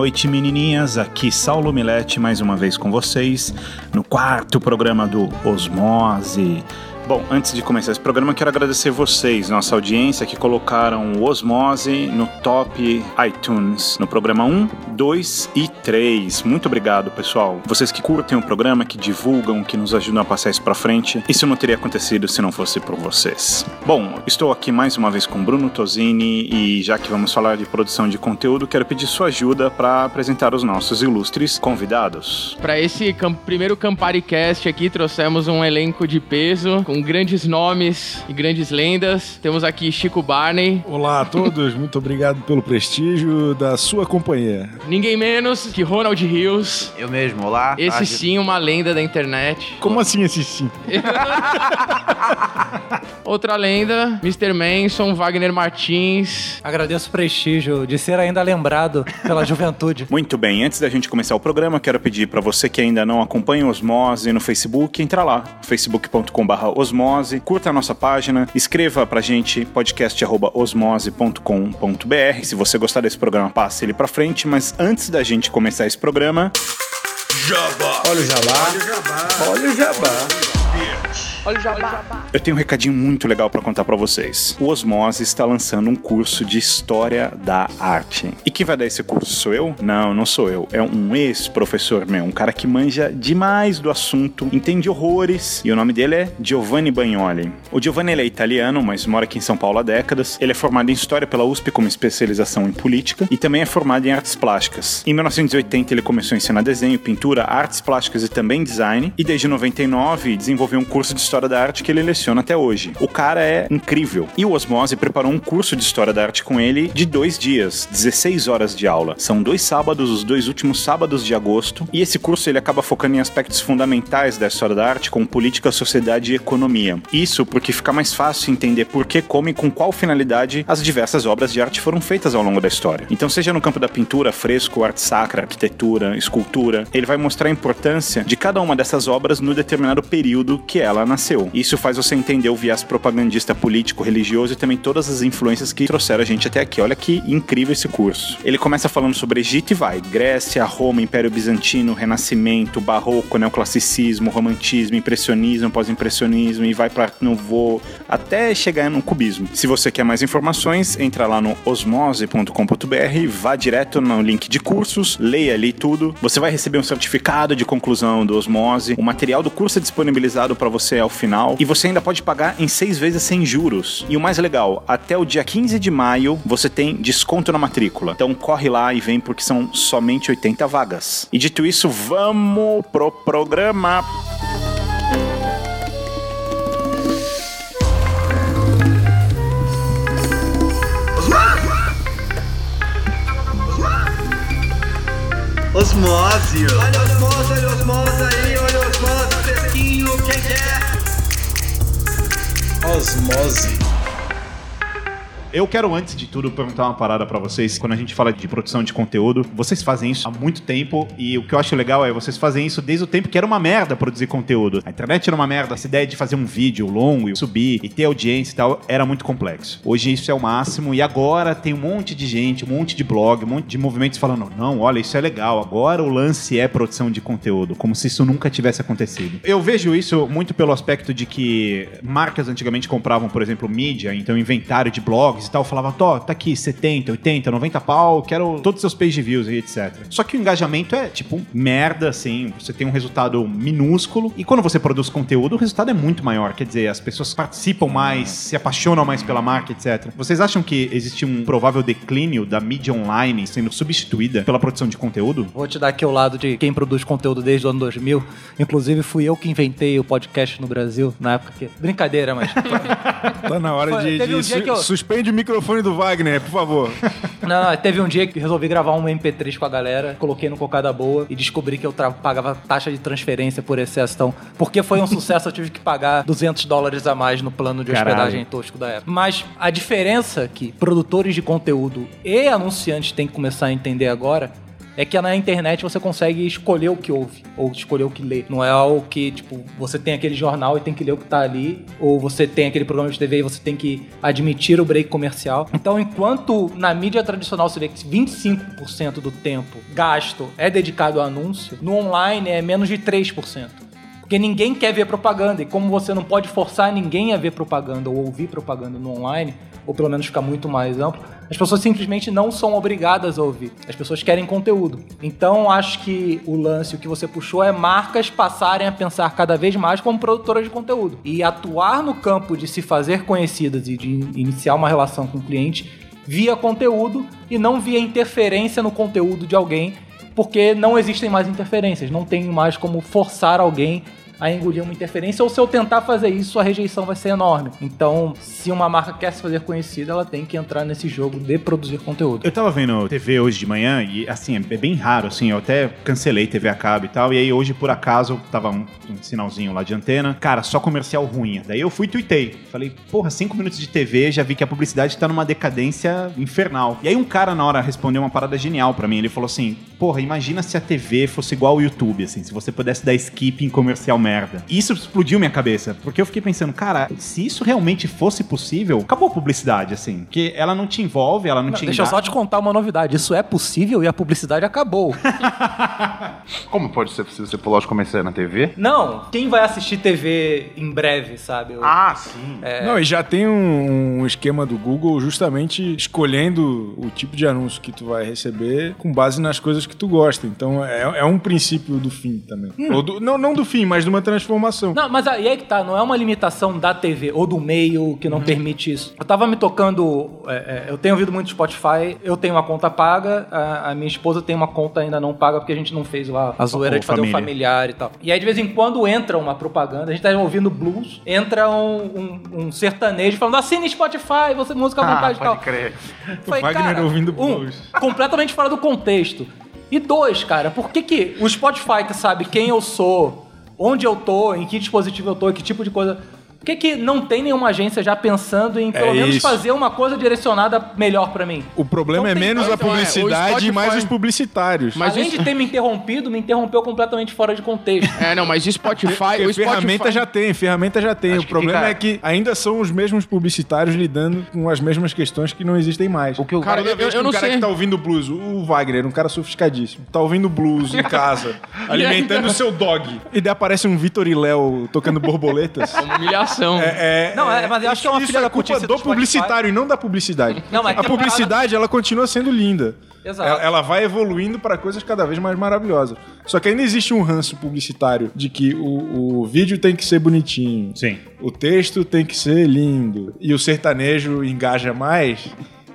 noite, menininhas. Aqui Saulo Milete mais uma vez com vocês no quarto programa do Osmose. Bom, antes de começar esse programa, quero agradecer vocês, nossa audiência, que colocaram o Osmose no top iTunes, no programa 1, 2 e 3. Muito obrigado, pessoal. Vocês que curtem o programa, que divulgam, que nos ajudam a passar isso pra frente. Isso não teria acontecido se não fosse por vocês. Bom, estou aqui mais uma vez com Bruno Tosini e já que vamos falar de produção de conteúdo, quero pedir sua ajuda para apresentar os nossos ilustres convidados. Para esse cam- primeiro CampariCast aqui, trouxemos um elenco de peso, com grandes nomes e grandes lendas. Temos aqui Chico Barney, Olá a todos, muito obrigado pelo prestígio da sua companhia. Ninguém menos que Ronald Hills. Eu mesmo, olá. Esse tarde. sim, uma lenda da internet. Como assim esse sim? Outra lenda, Mr. Manson, Wagner Martins. Agradeço o prestígio de ser ainda lembrado pela juventude. Muito bem, antes da gente começar o programa, quero pedir para você que ainda não acompanha o Osmose no Facebook, entra lá, facebook.com.br osmose, curta a nossa página, escreva pra gente podcast@osmose.com.br. Se você gostar desse programa, passe ele pra frente, mas antes da gente começar esse programa, Olha o jabá. Olha o jabá. Eu tenho um recadinho muito legal pra contar pra vocês. O Osmose está lançando um curso de História da Arte. E quem vai dar esse curso sou eu? Não, não sou eu. É um ex-professor meu, um cara que manja demais do assunto, entende horrores, e o nome dele é Giovanni Bagnoli. O Giovanni é italiano, mas mora aqui em São Paulo há décadas. Ele é formado em História pela USP com especialização em Política e também é formado em Artes Plásticas. Em 1980 ele começou a ensinar desenho, pintura, artes plásticas e também design, e desde 99 desenvolveu um curso de História da Arte que ele leciona até hoje. O cara é incrível. E o Osmose preparou um curso de História da Arte com ele de dois dias, 16 horas de aula. São dois sábados, os dois últimos sábados de agosto, e esse curso ele acaba focando em aspectos fundamentais da história da arte, como política, sociedade e economia. Isso porque fica mais fácil entender por que, como e com qual finalidade as diversas obras de arte foram feitas ao longo da história. Então, seja no campo da pintura, fresco, arte sacra, arquitetura, escultura, ele vai mostrar a importância de cada uma dessas obras no determinado período que ela nasceu. Isso faz você entender o viés propagandista político, religioso e também todas as influências que trouxeram a gente até aqui. Olha que incrível esse curso. Ele começa falando sobre Egito e vai. Grécia, Roma, Império Bizantino, Renascimento, Barroco, Neoclassicismo, Romantismo, Impressionismo, Pós-Impressionismo e vai para Nouveau até chegar no Cubismo. Se você quer mais informações, entra lá no osmose.com.br, vá direto no link de cursos, leia ali tudo. Você vai receber um certificado de conclusão do Osmose. O material do curso é disponibilizado para você ao final e você ainda pode pagar em seis vezes sem juros. E o mais legal, até o dia 15 de maio você tem desconto na matrícula. Então corre lá e vem porque são somente 80 vagas. E dito isso, vamos pro programa. Osmose. Olha osmose, olha osmose aí, Osmose. Eu quero, antes de tudo, perguntar uma parada pra vocês. Quando a gente fala de produção de conteúdo, vocês fazem isso há muito tempo e o que eu acho legal é vocês fazem isso desde o tempo que era uma merda produzir conteúdo. A internet era uma merda. Essa ideia de fazer um vídeo longo e subir e ter audiência e tal era muito complexo. Hoje isso é o máximo e agora tem um monte de gente, um monte de blog, um monte de movimentos falando: não, olha, isso é legal. Agora o lance é produção de conteúdo, como se isso nunca tivesse acontecido. Eu vejo isso muito pelo aspecto de que marcas antigamente compravam, por exemplo, mídia, então inventário de blogs blogs e tal, falava, Tó, tá aqui 70, 80, 90 pau, quero todos os seus page views e etc. Só que o engajamento é, tipo, merda, assim, você tem um resultado minúsculo, e quando você produz conteúdo, o resultado é muito maior, quer dizer, as pessoas participam mais, se apaixonam mais pela marca, etc. Vocês acham que existe um provável declínio da mídia online sendo substituída pela produção de conteúdo? Vou te dar aqui o lado de quem produz conteúdo desde o ano 2000. Inclusive, fui eu que inventei o podcast no Brasil, na época que... Brincadeira, mas... Tá na hora Foi, de, um de dia su- eu- suspende o microfone do Wagner, por favor. Não, não, teve um dia que resolvi gravar um MP3 com a galera, coloquei no Cocada Boa e descobri que eu pagava taxa de transferência por excesso. Então, porque foi um sucesso, eu tive que pagar 200 dólares a mais no plano de Caralho. hospedagem tosco da época. Mas a diferença que produtores de conteúdo e anunciantes têm que começar a entender agora é que na internet você consegue escolher o que ouve ou escolher o que lê. Não é algo que, tipo, você tem aquele jornal e tem que ler o que tá ali, ou você tem aquele programa de TV e você tem que admitir o break comercial. Então, enquanto na mídia tradicional você vê que 25% do tempo gasto é dedicado a anúncio, no online é menos de 3%. Porque ninguém quer ver propaganda. E como você não pode forçar ninguém a ver propaganda ou ouvir propaganda no online, ou pelo menos ficar muito mais amplo, as pessoas simplesmente não são obrigadas a ouvir. As pessoas querem conteúdo. Então acho que o lance, o que você puxou, é marcas passarem a pensar cada vez mais como produtoras de conteúdo. E atuar no campo de se fazer conhecidas e de iniciar uma relação com o cliente via conteúdo e não via interferência no conteúdo de alguém, porque não existem mais interferências. Não tem mais como forçar alguém a engolir uma interferência, ou se eu tentar fazer isso, a rejeição vai ser enorme. Então, se uma marca quer se fazer conhecida, ela tem que entrar nesse jogo de produzir conteúdo. Eu tava vendo TV hoje de manhã e, assim, é bem raro, assim, eu até cancelei TV a cabo e tal, e aí hoje, por acaso, tava um, um sinalzinho lá de antena, cara, só comercial ruim. Daí eu fui e tuitei. Falei, porra, cinco minutos de TV, já vi que a publicidade tá numa decadência infernal. E aí um cara, na hora, respondeu uma parada genial pra mim, ele falou assim, porra, imagina se a TV fosse igual ao YouTube, assim, se você pudesse dar skip em comercial merda. E isso explodiu minha cabeça, porque eu fiquei pensando, cara, se isso realmente fosse possível, acabou a publicidade, assim, porque ela não te envolve, ela não, Não, te deixa eu só te contar uma novidade. Isso é possível e a publicidade acabou. Como pode ser possível você pular os comerciais na TV? Não, quem vai assistir TV em breve, sabe? Eu- Ah, sim. Não, e já tem um, um esquema do Google justamente escolhendo o tipo de anúncio que tu vai receber com base nas coisas que tu gosta. Então é, é um princípio do fim também. Ou do- não, não do fim, mas de uma transformação. Não, mas aí é que tá, não é uma limitação da TV ou do meio que não permite isso. Eu tava me tocando, é, é, eu tenho ouvido muito Spotify, eu tenho uma conta paga, a, a minha esposa tem uma conta ainda não paga porque a gente não fez lá a zoeira de fazer um família. familiar e tal. E aí de vez em quando entra uma propaganda, a gente tá ouvindo blues, entra um, um- um sertanejo falando assine Spotify, você música à Ah, vontade e tal. pode crer. Falei, Wagner cara, ouvindo um, blues. completamente fora do contexto. E dois, cara, por que que o Spotify que sabe quem eu sou, onde eu tô, em que dispositivo eu tô, que tipo de coisa... Por que que não tem nenhuma agência já pensando em pelo É menos isso. fazer uma coisa direcionada melhor pra mim? O problema Então é menos a então, é, o publicidade e mais os publicitários. Mas Além isso- de ter me interrompido, me interrompeu completamente fora de contexto. É, não, mas o Spotify. O Spotify ferramenta já tem, ferramenta já tem. Acho o que problema fica- é que ainda são os mesmos publicitários lidando com as mesmas questões que não existem mais. O que eu- Cara, Toda eu- eu que o não cara sei. que tá ouvindo blues, o Wagner, um cara sofisticadíssimo, tá ouvindo blues em casa, alimentando o seu dog. E daí aparece um Vitor e Léo tocando borboletas. Uma humilhação. É, Não, é, mas eu acho que é uma filha da culpa do do publicitário e não da publicidade. Não, mas a publicidade, ela continua sendo linda. Exato. Ela, ela vai evoluindo para coisas cada vez mais maravilhosas. Só que ainda existe um ranço publicitário de que o, o vídeo tem que ser bonitinho. Sim. O texto tem que ser lindo. E o sertanejo engaja mais.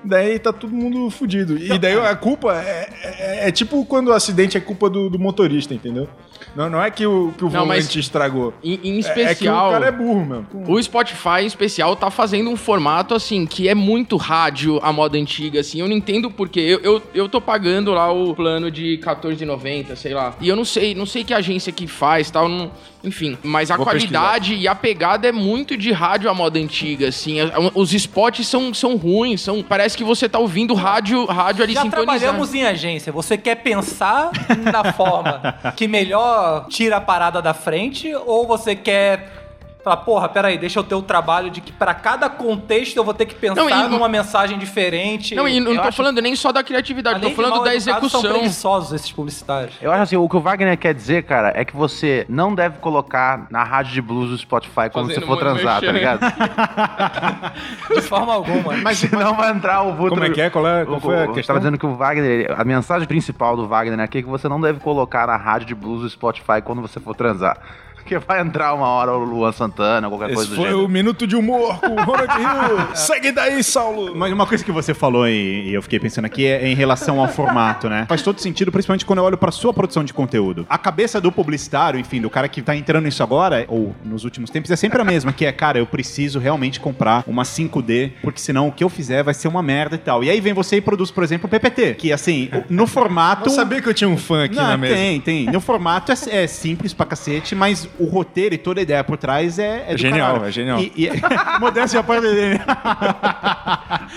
Daí tá todo mundo fudido. E daí a culpa é, é- é tipo quando o acidente é culpa do, do motorista, entendeu? Não, não é que o, que o Não, volante estragou. Em, em É- É, que o especial. cara é burro, mesmo. O Spotify, em especial, tá fazendo um formato, assim, que é muito rádio à moda antiga, assim. Eu não entendo porquê. Eu, eu, eu tô pagando lá o plano de R$14,90, sei lá. E eu não sei, não sei que agência que faz, tal, não- enfim. Mas a Vou qualidade e a pegada é muito de rádio à moda antiga, assim. A- Os spots são, são ruins, são, parece que você tá ouvindo rádio, rádio ali Já sintonizado. trabalhamos em agência. Você quer pensar na forma que melhor tira a parada da frente ou você quer Fala, porra, peraí, deixa eu ter o trabalho de que pra cada contexto eu vou ter que pensar Não, e- numa mensagem diferente. Não, e não Eu tô acho- falando nem só da criatividade, além tô falando da educados, São execução. preguiçosos esses publicitários. Eu acho assim, o que o Wagner quer dizer, cara, é que você não deve colocar na rádio de blues do Spotify quando Fazendo você for transar, tá ligado? De forma alguma. Mas senão vai entrar o Vultro... Como é que é? Qual é- qual o- foi a o- questão? Tava dizendo que o Wagner, a mensagem principal do Wagner aqui é que você não deve colocar na rádio de blues do Spotify quando você for transar. Porque vai entrar uma hora o Luan Santana, qualquer Esse coisa do foi gênero. o Minuto de Humor com o Ronald Hill. Segue daí, Saulo. Mas uma coisa que você falou e e eu fiquei pensando aqui é em relação ao formato, né? Faz todo sentido, principalmente quando eu olho pra sua produção de conteúdo. A cabeça do publicitário, enfim, do cara que tá entrando nisso agora, ou nos últimos tempos, é sempre a mesma, que é, cara, eu preciso realmente comprar uma 5D, porque senão o que eu fizer vai ser uma merda e tal. E aí vem você e produz, por exemplo, o PPT, que assim, no formato... Eu sabia que eu tinha um fã aqui Não, na mesa. tem, tem. No formato é, é simples pra cacete, mas o roteiro e toda a ideia por trás é, é do genial, caralho. é genial. E, e... Modéstia parte dele.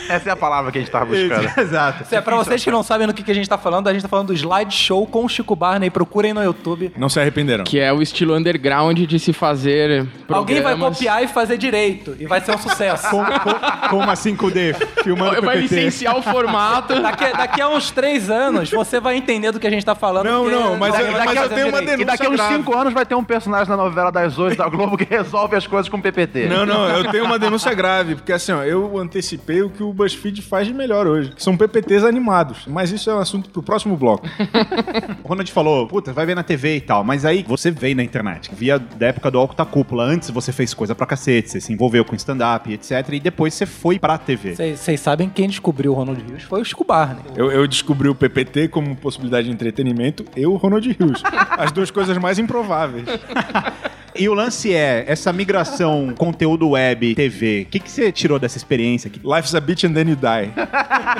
Essa é a palavra que a gente tava buscando. Exato. Se é pra vocês que não sabem do que, que a gente tá falando, a gente tá falando do slideshow com o Chico Barney. Procurem no YouTube. Não se arrependeram. Que é o estilo underground de se fazer Alguém vai programas. copiar e fazer direito. E vai ser um sucesso. Com, com, com uma 5D, filmando Vai PPT. licenciar o formato. Daqui, daqui a uns três anos, você vai entender do que a gente tá falando. Não, não, mas alguém eu- mas eu tenho uma direito. E daqui a uns grave. 5 anos vai ter um personagem na novela das oito da Globo que resolve as coisas com PPT. Não, não, eu tenho uma denúncia grave, porque assim, ó, eu antecipei o que o BuzzFeed faz de melhor hoje, que são PPTs animados. Mas isso é um assunto pro próximo bloco. O Ronald falou, puta, vai ver na TV e tal, mas aí você veio na internet, via da época do Alta Cúpula. Antes você fez coisa pra cacete, você se envolveu com stand-up, etc. E depois você foi pra TV. Vocês sabem quem descobriu o Ronald Rios foi o Chico Barney. Eu, eu descobri o PPT como possibilidade de entretenimento e o Ronald Hughes. As duas coisas mais improváveis. E o lance é, essa migração conteúdo web, TV, o que, que você tirou dessa experiência aqui? Life's a bitch and then you die.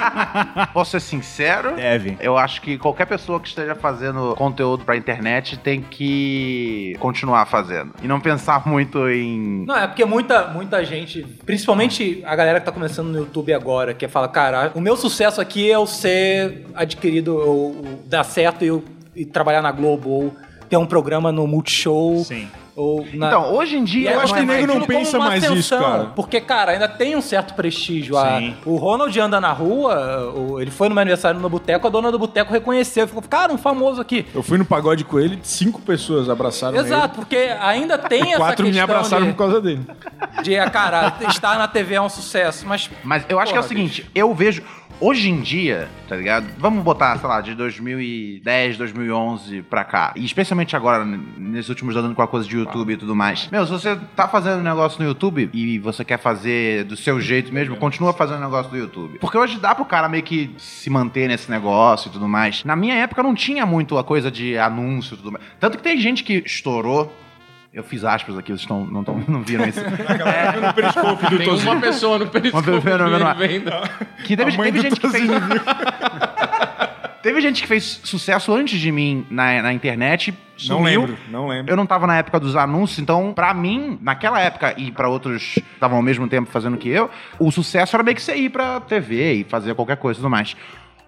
Posso ser sincero? Deve. Eu acho que qualquer pessoa que esteja fazendo conteúdo pra internet tem que continuar fazendo. E não pensar muito em. Não, é porque muita, muita gente, principalmente a galera que tá começando no YouTube agora, que fala, cara, o meu sucesso aqui é eu ser adquirido, ou, ou dar certo e, eu- e trabalhar na Globo, ou ter um programa no Multishow. Sim. Ou na... Então, hoje em dia. eu acho não que é nego não pensa mais isso, cara. Porque, cara, ainda tem um certo prestígio. A- Sim. o Ronald anda na rua, o- ele foi no meu aniversário no boteco, a dona do boteco reconheceu. Ficou, cara, um famoso aqui. Eu fui no pagode com ele, cinco pessoas abraçaram Exato, porque ainda tem ele. essa Quatro me abraçaram de, por causa dele. de, ah, cara, estar na TV é um sucesso. Mas Mas eu acho que é o Porra, seguinte, eu vejo. Hoje em dia, tá ligado? Vamos botar, sei lá, de 2010, 2011 pra cá. E especialmente agora, nesses últimos anos com a coisa de YouTube e tudo mais. Meu, se você tá fazendo um negócio no YouTube e você quer fazer do seu jeito mesmo, continua fazendo negócio do YouTube. Porque hoje dá pro cara meio que se manter nesse negócio e tudo mais. Na minha época não tinha muito a coisa de anúncio e tudo mais. Tanto que tem gente que estourou. Eu fiz aspas aqui, vocês tão, não, tão, não viram isso. No periscope do Tem uma pessoa no periscope Uma pessoa no- no- vendo. Que teve, teve gente que fez. Teve gente que fez sucesso antes de mim na, na internet. Não sumiu. lembro, não lembro. Eu não tava na época dos anúncios, então, pra mim, naquela época e pra outros que estavam ao mesmo tempo fazendo que eu, o sucesso era meio que você ir pra TV e fazer qualquer coisa e tudo mais.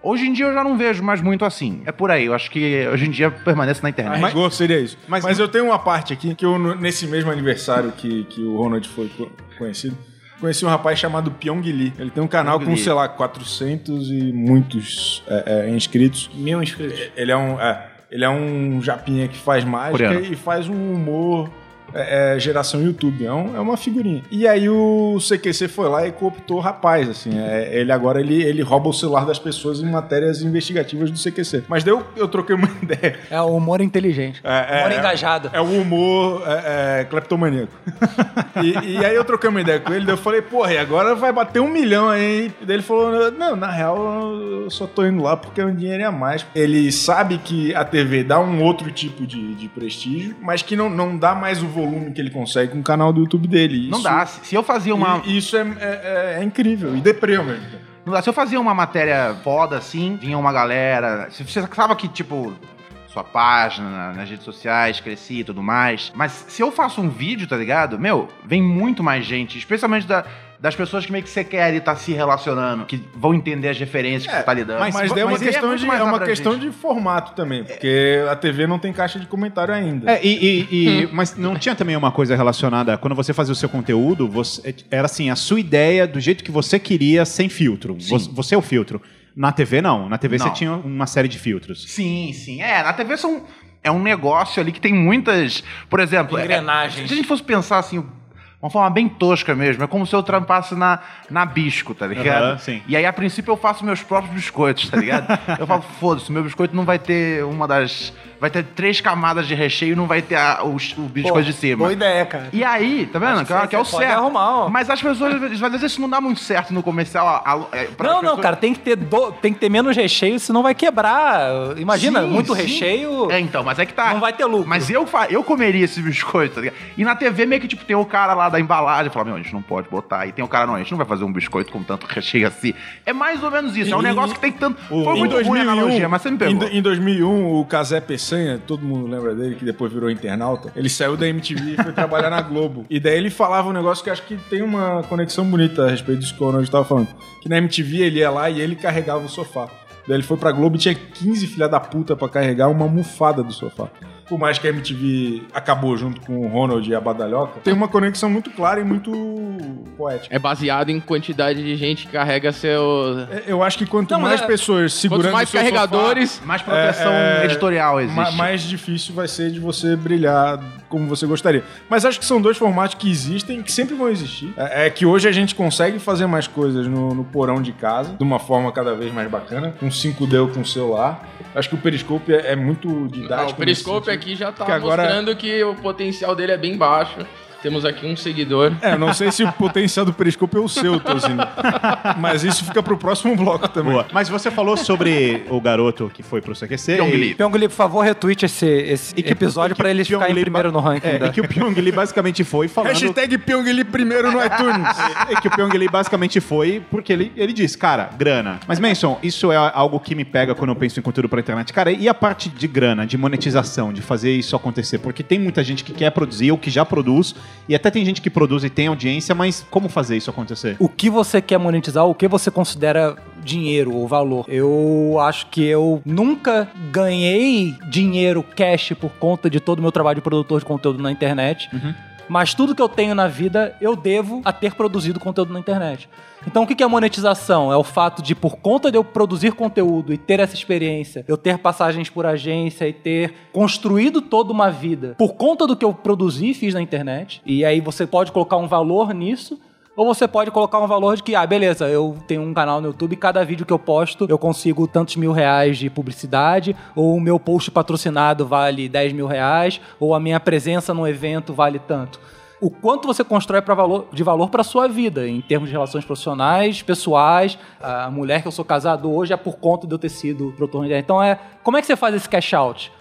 Hoje em dia eu já não vejo mais muito assim. É por aí. Eu acho que hoje em dia permanece na internet. rigor seria isso. Mas- Mas, eu tenho uma parte aqui que eu, nesse mesmo aniversário que, que o Ronald foi co- conhecido, conheci um rapaz chamado Pyong Lee. Ele tem um canal Pyong com, Lee. sei lá, 400 e muitos é, é, inscritos. mil inscritos. Ele é um, é, ele é um japinha que faz mágica Coreano. e faz um humor é, é, geração YouTube. É, um- é uma figurinha. E aí o CQC foi lá e cooptou o rapaz, assim. É, ele agora ele, ele rouba o celular das pessoas em matérias investigativas do CQC. Mas daí eu, eu troquei uma ideia. É o humor inteligente. É, é, humor engajado. É o humor é, cleptomaníaco. e, e aí eu troquei uma ideia com ele, daí eu falei, porra, e agora vai bater um milhão aí. E daí ele falou, não, na real eu só tô indo lá porque é um dinheiro a mais. Ele sabe que a TV dá um outro tipo de, de prestígio, mas que não, não dá mais o volume que ele consegue com o canal do YouTube dele. Não Isso- dá. Se eu fazia uma. Isso é, é- é incrível e deprê ao mesmo tempo. Não dá. Se eu fazia uma matéria foda assim, vinha uma galera. Se você sabe que, tipo, sua página na- nas redes sociais crescia e tudo mais. Mas se eu faço um vídeo, tá ligado? Meu, vem muito mais gente, especialmente da. Das pessoas que meio que você quer ali estar se relacionando, que vão entender as referências que você tá lidando. Mas, daí é uma Mas questão, muito de, é uma questão de formato também, porque a TV não tem caixa de comentário ainda. É, e, e- e- mas não tinha também uma coisa relacionada, quando você fazia o seu conteúdo, você- era assim, a sua ideia do jeito que você queria, sem filtro. Você, você é o filtro. Na TV, não. Na TV Não. você tinha uma série de filtros. Sim, sim. É, na TV são, é um negócio ali que tem muitas. Por exemplo, é- Engrenagens. se a gente fosse pensar assim. Uma forma bem tosca mesmo. É como se eu trampasse na, na bisco, tá ligado? Aham, sim. E aí, a princípio, eu faço meus próprios biscoitos, tá ligado? eu falo, foda-se, meu biscoito não vai ter uma das. Vai ter três camadas de recheio e não vai ter a- o, o biscoito de cima. Boa ideia, cara. E aí, tá vendo? Acho Que, é- que é o pode certo. arrumar, ó. Mas as pessoas, às vezes, isso não dá muito certo no comercial. a- a- é, pra Não, não, pessoas- cara, tem que ter do- tem que ter menos recheio, senão vai quebrar. Imagina, Sim, muito sim. recheio. É, então, mas é que tá. Não vai ter lucro. Mas eu, fa- eu comeria esse biscoito, tá ligado? E na TV meio que, tipo, tem o cara lá da embalagem, fala, meu, a gente não pode botar. E tem o cara, não, a gente não vai fazer um biscoito com tanto recheio assim. É mais ou menos isso. É um negócio que tem tanto... Foi Em muito ruim a analogia, mas você me pegou. Em, em 2001, o Casé Peçanha, todo mundo lembra dele, que depois virou internauta, ele saiu da MTV e foi trabalhar na Globo. E daí ele falava um negócio que acho que tem uma conexão bonita a respeito disso que o Ronald estava falando. Que na MTV ele ia lá e ele carregava o sofá. Daí ele foi pra Globo e tinha 15 filha da puta pra carregar uma almofada do sofá. Por mais que a MTV acabou junto com o Ronald e a Badalhoca, tem uma conexão muito clara e muito poética. É baseado em quantidade de gente que carrega seu. É, Eu acho que quanto Não, mais é- pessoas segurando Quanto mais seu sofá, carregadores. Mais proteção É, é, editorial existe. ma- mais difícil vai ser de você brilhar como você gostaria. Mas acho que são dois formatos que existem, que sempre vão existir. É, é que hoje a gente consegue fazer mais coisas no, no porão de casa, de uma forma cada vez mais bacana, com 5D ou com celular. Acho que o Periscope é, é muito didático. Ah, o Periscope aqui já tá Que agora- mostrando que o potencial dele é bem baixo. Temos aqui um seguidor. É, eu não sei se o potencial do Periscope é o seu, Tozini. Mas isso fica pro próximo bloco também. Boa. Mas você falou sobre o garoto que foi pro CQC. Pyong e- Lee. Pyongli, por favor, retweet esse, esse e que- episódio e que pra eles o Pyong ficarem Lee primeiro no ranking. É, da- e que o Pyong Lee basicamente foi falando... Hashtag Pyongyi primeiro no iTunes. É que o Pyong Lee basicamente foi porque ele, ele disse, cara, grana. Mas, Manson, isso é algo que me pega quando eu penso em conteúdo pra internet. Cara, e a parte de grana, de monetização, de fazer isso acontecer? Porque tem muita gente que quer produzir ou que já produz, e até tem gente que produz e tem audiência, mas como fazer isso acontecer? O que você quer monetizar, o que você considera dinheiro ou valor. Eu acho que eu nunca ganhei dinheiro cash por conta de todo o meu trabalho de produtor de conteúdo na internet. Mas tudo que eu tenho na vida, eu devo a ter produzido conteúdo na internet. Então, o que é monetização? É o fato de, por conta de eu produzir conteúdo e ter essa experiência, eu ter passagens por agência e ter construído toda uma vida por conta do que eu produzi e fiz na internet. E aí você pode colocar um valor nisso. Ou você pode colocar um valor de que, ah, beleza, eu tenho um canal no YouTube cada vídeo que eu posto eu consigo tantos mil reais de publicidade, ou o meu post patrocinado vale 10 mil reais, ou a minha presença no evento vale tanto. O quanto você constrói valor, de valor para sua vida, em termos de relações profissionais, pessoais. A mulher que eu sou casado hoje é por conta de eu ter sido produtor. Então, é, como é que você faz esse cash out?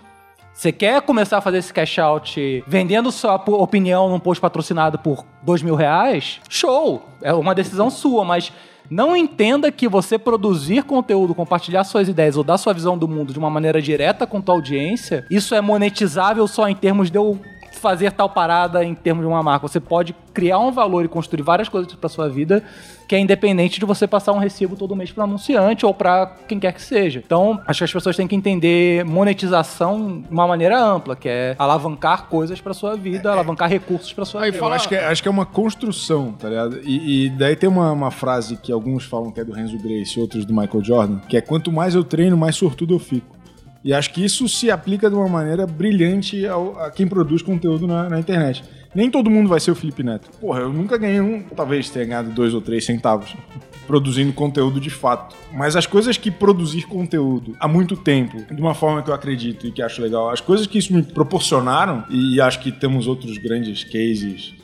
Você quer começar a fazer esse cash out vendendo sua opinião num post patrocinado por dois mil reais? Show! É uma decisão sua, mas não entenda que você produzir conteúdo, compartilhar suas ideias ou dar sua visão do mundo de uma maneira direta com tua audiência, isso é monetizável só em termos de eu fazer tal parada em termos de uma marca. Você pode criar um valor e construir várias coisas para sua vida que é independente de você passar um recibo todo mês para anunciante ou para quem quer que seja. Então, acho que as pessoas têm que entender monetização de uma maneira ampla, que é alavancar coisas para sua vida, alavancar recursos para sua Aí vida. Acho que, é, acho que é uma construção, tá ligado? E, e daí tem uma, uma frase que alguns falam que é do Renzo Grace, outros do Michael Jordan, que é quanto mais eu treino, mais sortudo eu fico. E acho que isso se aplica de uma maneira brilhante ao- a quem produz conteúdo na, na internet. Nem todo mundo vai ser o Felipe Neto. Porra, eu nunca ganhei um, talvez tenha ganhado dois ou três centavos produzindo conteúdo de fato. Mas as coisas que produzir conteúdo há muito tempo, de uma forma que eu acredito e que acho legal, as coisas que isso me proporcionaram, e acho que temos outros grandes cases,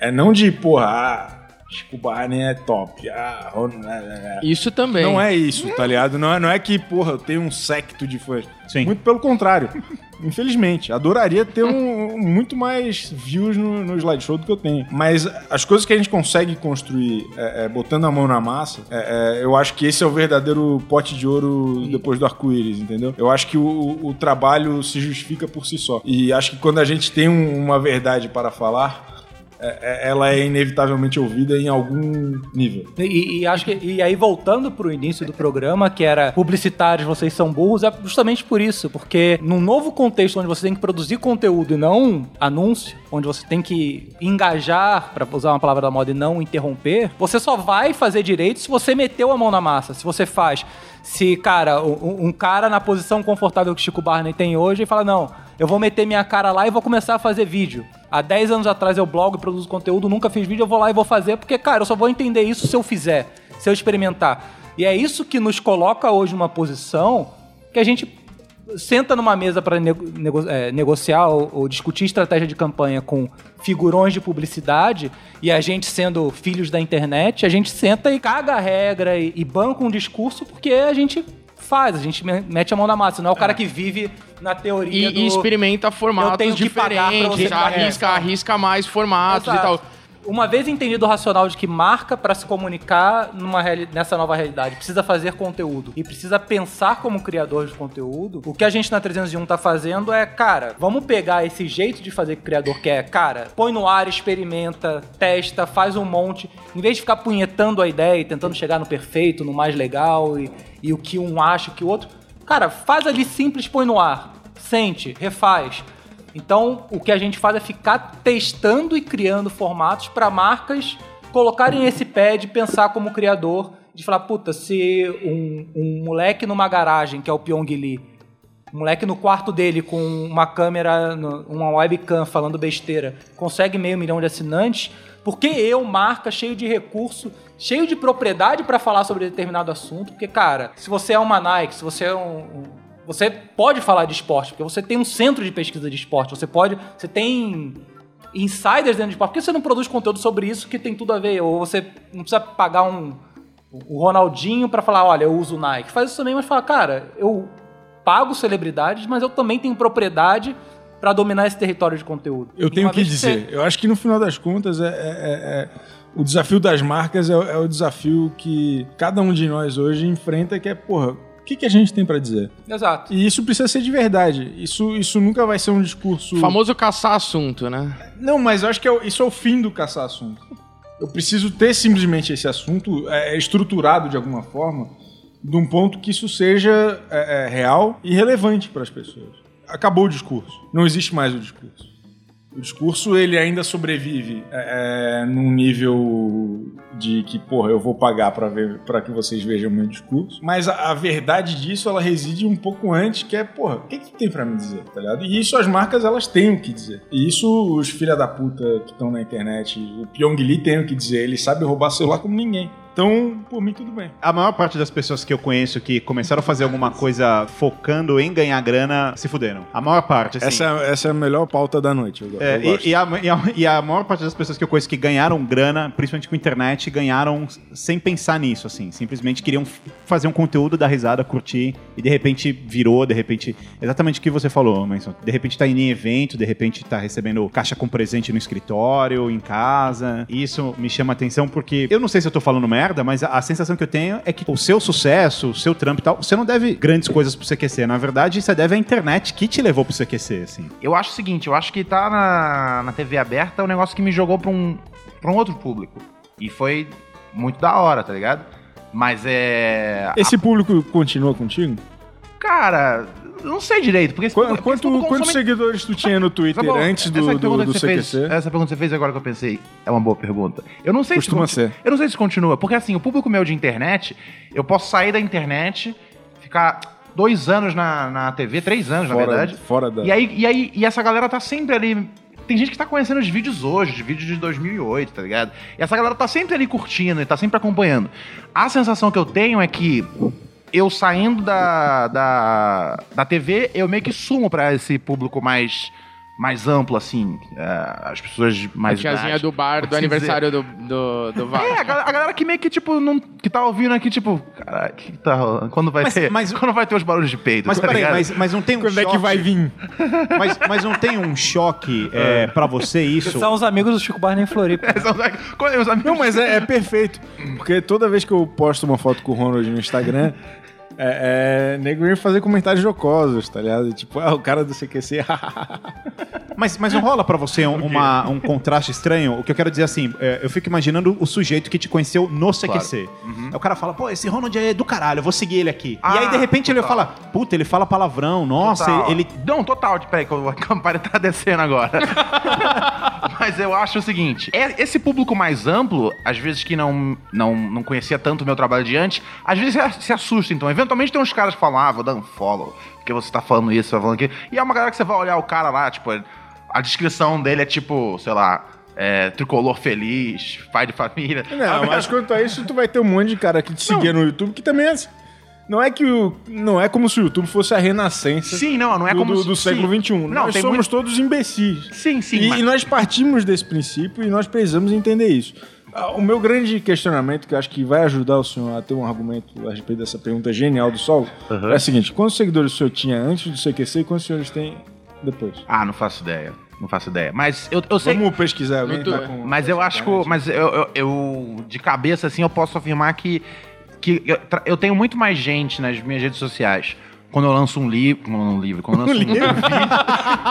é não de, porra, ah, Chico Barney é top, ah, Ron- é, é, é. Isso também. Não é isso, tá ligado? Não é, não é que, porra, eu tenho um secto de fãs. Sim. Muito pelo contrário. Infelizmente. Adoraria ter um, um- muito mais views no, no slideshow do que eu tenho. Mas as coisas que a gente consegue construir é, é, botando a mão na massa, é, é, eu acho que esse é o verdadeiro pote de ouro depois do arco-íris, entendeu? Eu acho que o, o trabalho se justifica por si só. E acho que quando a gente tem um- uma verdade para falar, ela é inevitavelmente ouvida em algum nível. E, e acho que e aí voltando pro início do programa, que era publicitários, vocês são burros, é justamente por isso, porque num novo contexto onde você tem que produzir conteúdo e não anúncio, onde você tem que engajar, pra usar uma palavra da moda, e não interromper, você só vai fazer direito se você meteu a mão na massa, se você faz. Se, cara, um, um cara na posição confortável que o Chico Barney tem hoje e fala, não, eu vou meter minha cara lá e vou começar a fazer vídeo. Há 10 anos atrás eu blog e produzo conteúdo, nunca fiz vídeo, eu vou lá e vou fazer, porque, cara, eu só vou entender isso se eu fizer, se eu experimentar. E é isso que nos coloca hoje numa posição que a gente senta numa mesa para negociar ou, ou discutir estratégia de campanha com figurões de publicidade e a gente sendo filhos da internet, a gente senta e caga a regra e, e banca um discurso porque a gente faz, a gente me- mete a mão na massa, não é o cara que vive na teoria E, do... e experimenta formatos diferentes, arrisca, É. arrisca mais formatos Exato. e tal. Uma vez entendido o racional de que marca para se comunicar numa nessa nova realidade precisa fazer conteúdo e precisa pensar como criador de conteúdo, o que a gente na 301 tá fazendo é, cara, vamos pegar esse jeito de fazer que o criador quer, cara, põe no ar, experimenta, testa, faz um monte, em vez de ficar punhetando a ideia e tentando chegar no perfeito, no mais legal e, e o que um acha, o que o outro, cara, faz ali simples, põe no ar, sente, refaz. Então, o que a gente faz é ficar testando e criando formatos para marcas colocarem esse pé de pensar como criador, de falar, puta, se um, um moleque numa garagem, que é o Pyong Lee, um moleque no quarto dele com uma câmera, uma webcam falando besteira, consegue meio milhão de assinantes, por que eu, marca, cheio de recurso, cheio de propriedade para falar sobre determinado assunto? Porque, cara, se você é uma Nike, se você é um, você pode falar de esporte, porque você tem um centro de pesquisa de esporte, você pode, você tem insiders dentro de esporte. Por que você não produz conteúdo sobre isso que tem tudo a ver? Ou você não precisa pagar um o Ronaldinho pra falar, olha, eu uso Nike. Faz isso também, mas fala, cara, eu pago celebridades, mas eu também tenho propriedade pra dominar esse território de conteúdo. Eu tenho que dizer, você- eu acho que no final das contas é, é- é- é- o desafio das marcas é, o- é o desafio que cada um de nós hoje enfrenta, que é, porra, o que, que a gente tem pra dizer? Exato. E isso precisa ser de verdade. Isso, isso nunca vai ser um discurso. O famoso caçar assunto, né? Não, mas eu acho que é isso é o fim do caçar assunto. Eu preciso ter simplesmente esse assunto é, é, estruturado de alguma forma, de um ponto que isso seja é, é, real e relevante para as pessoas. Acabou o discurso. Não existe mais o discurso. O discurso ele ainda sobrevive é, é, num nível de que, porra, eu vou pagar para ver para que vocês vejam meu discurso. Mas a, a verdade disso ela reside um pouco antes, que é, porra, o que, que tem para me dizer, tá ligado? E isso as marcas elas têm o que dizer. E isso os filha da puta que estão na internet, o Pyong Lee tem o que dizer. Ele sabe roubar celular como ninguém. Então, por mim tudo bem. A maior parte das pessoas que eu conheço que começaram a fazer alguma coisa focando em ganhar grana se fuderam. A maior parte, assim. Essa, essa é a melhor pauta da noite. Eu, É, eu e, e a, e a- e a maior parte das pessoas que eu conheço que ganharam grana, principalmente com internet, ganharam sem pensar nisso, assim. Simplesmente queriam fazer um conteúdo, dar risada, curtir, e de repente virou, de repente. Exatamente o que você falou, Manson. De repente tá indo em evento, de repente tá recebendo caixa com presente no escritório, em casa. E isso me chama atenção porque eu não sei se eu tô falando merda, mas a, a sensação que eu tenho é que o seu sucesso, o seu trampo e tal, você não deve grandes coisas pro CQC. Na verdade, você deve à internet que te levou pro CQC, assim. Eu acho o seguinte, eu acho que tá na, na TV aberta é um negócio que me jogou pra um, pra um outro público. E foi muito da hora, tá ligado? Mas é. Esse público continua contigo? Cara, não sei direito. Porque Qu- público- quanto- esse público quantos seguidores tu tinha no Twitter Sabe, antes do, do, do CQC? Fez, essa pergunta que você fez agora que eu pensei é uma boa pergunta. Eu não sei Costuma se ser. Eu não sei se continua, porque assim, o público meu de internet, eu posso sair da internet, ficar dois anos na, na TV, três anos, na Fora- verdade. fora da- E aí, e aí, e essa galera tá sempre ali. Tem gente que tá conhecendo os vídeos hoje, os vídeos de 2008, tá ligado? E essa galera tá sempre ali curtindo e tá sempre acompanhando. A sensação que eu tenho é que eu saindo da, da, da TV, eu meio que sumo pra esse público mais, mais amplo, assim. é, as pessoas A mais. tiazinha idade, do bar, do aniversário do, do, do VAR. é, a galera, a galera que meio que, tipo, não, que tá ouvindo aqui, tipo, caralho, que tá rolando? Quando vai Mas- ter? mas- quando vai ter os barulhos de peito? Mas tá peraí, mas, mas não tem um Quando é choque... que vai vir? Mas, mas não tem um choque é, pra você isso? São os amigos do Chico Barney em Floripa. São os- quando os amigos- Não, mas é, é perfeito. Porque toda vez que eu posto uma foto com o Ronald no Instagram, É, é nego vem fazer comentários jocosos, tá ligado? Tipo, ah, o cara do CQC. Mas, mas não rola pra você um, uma- um contraste estranho? O que eu quero dizer assim, é, eu fico imaginando o sujeito que te conheceu no CQC. Aí o cara fala, pô, esse Ronald é do caralho, eu vou seguir ele aqui. e Ah, aí, de repente, ele total. fala, puta, ele fala palavrão, nossa, Total. ele... Não, total. Peraí, que o Campari tá descendo agora. Mas eu acho o seguinte: é- esse público mais amplo, às vezes que não, não, não conhecia tanto o meu trabalho de antes, às vezes se- se assusta. Então, eventualmente tem uns caras que falam, ah, vou dar um follow, porque você tá falando isso, você tá falando aquilo. E é uma galera que você vai olhar o cara lá, tipo, a descrição dele é tipo, sei lá. é, tricolor feliz, pai de família. Não, mas quanto a isso, tu vai ter um monte de cara que te seguia no YouTube que também é assim. Não é que o. Não é como se o YouTube fosse a renascença Sim, não, não é do, como do, se- do século sim. XXI. Não, nós somos muito- todos imbecis. Sim, sim. E, mas- e nós partimos desse princípio e nós precisamos entender isso. Ah, O meu grande questionamento, que eu acho que vai ajudar o senhor a ter um argumento a respeito dessa pergunta genial do Sol, é o seguinte: quantos seguidores o senhor tinha antes do CQC e quantos senhores tem depois? Ah, não faço ideia. Não faço ideia. Mas eu, eu sei. Vamos pesquisar alguém tá com- Mas eu acho que. Mas eu, eu, eu, de cabeça, assim, eu posso afirmar que, que eu, eu tenho muito mais gente nas minhas redes sociais. Quando eu lanço um livro. Um livro. Quando eu lanço um, vídeo.